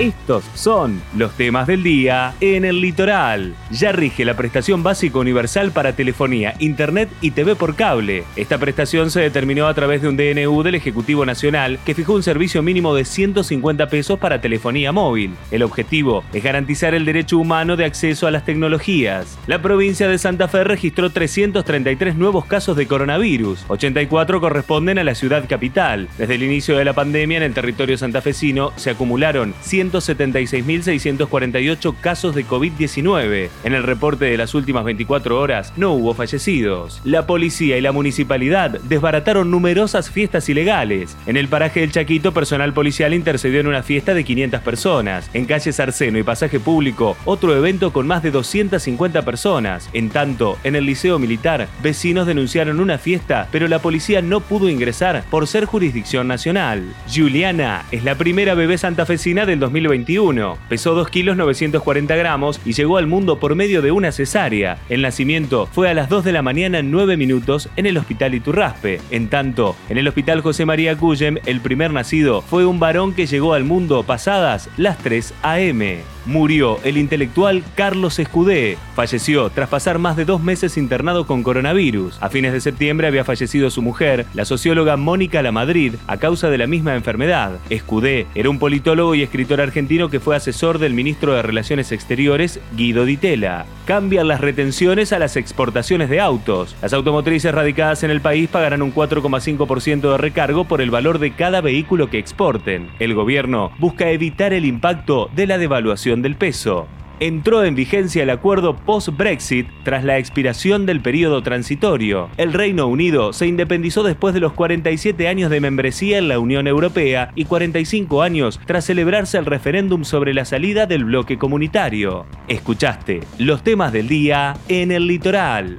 Estos son los temas del día en el litoral. Ya rige la prestación básica universal para telefonía, internet y TV por cable. Esta prestación se determinó a través de un DNU del Ejecutivo Nacional que fijó un servicio mínimo de 150 pesos para telefonía móvil. El objetivo es garantizar el derecho humano de acceso a las tecnologías. La provincia de Santa Fe registró 333 nuevos casos de coronavirus. 84 corresponden a la ciudad capital. Desde el inicio de la pandemia en el territorio santafesino se acumularon 176.648 casos de COVID-19. En el reporte de las últimas 24 horas no hubo fallecidos. La policía y la municipalidad desbarataron numerosas fiestas ilegales. En el paraje del Chaquito, personal policial intercedió en una fiesta de 500 personas. En calles Arceno y Pasaje Público, otro evento con más de 250 personas. En tanto, en el Liceo Militar, vecinos denunciaron una fiesta, pero la policía no pudo ingresar por ser jurisdicción nacional. Juliana es la primera bebé santafesina del 2021. Pesó 2 kilos 940 gramos y llegó al mundo por medio de una cesárea. El nacimiento fue a las 2 de la mañana en 9 minutos en el Hospital Iturraspe. En tanto, en el Hospital José María Cuyem, el primer nacido fue un varón que llegó al mundo pasadas las 3 a.m. Murió el intelectual Carlos Escudé. Falleció tras pasar más de dos meses internado con coronavirus. A fines de septiembre había fallecido su mujer, la socióloga Mónica Lamadrid, a causa de la misma enfermedad. Escudé era un politólogo y escritor argentino que fue asesor del ministro de Relaciones Exteriores, Guido Di Tella. Cambian las retenciones a las exportaciones de autos. Las automotrices radicadas en el país pagarán un 4,5% de recargo por el valor de cada vehículo que exporten. El gobierno busca evitar el impacto de la devaluación del peso. Entró en vigencia el acuerdo post-Brexit tras la expiración del periodo transitorio. El Reino Unido se independizó después de los 47 años de membresía en la Unión Europea y 45 años tras celebrarse el referéndum sobre la salida del bloque comunitario. Escuchaste los temas del día en el litoral.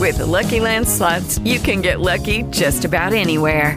With the Lucky Land slots, you can get lucky just about anywhere.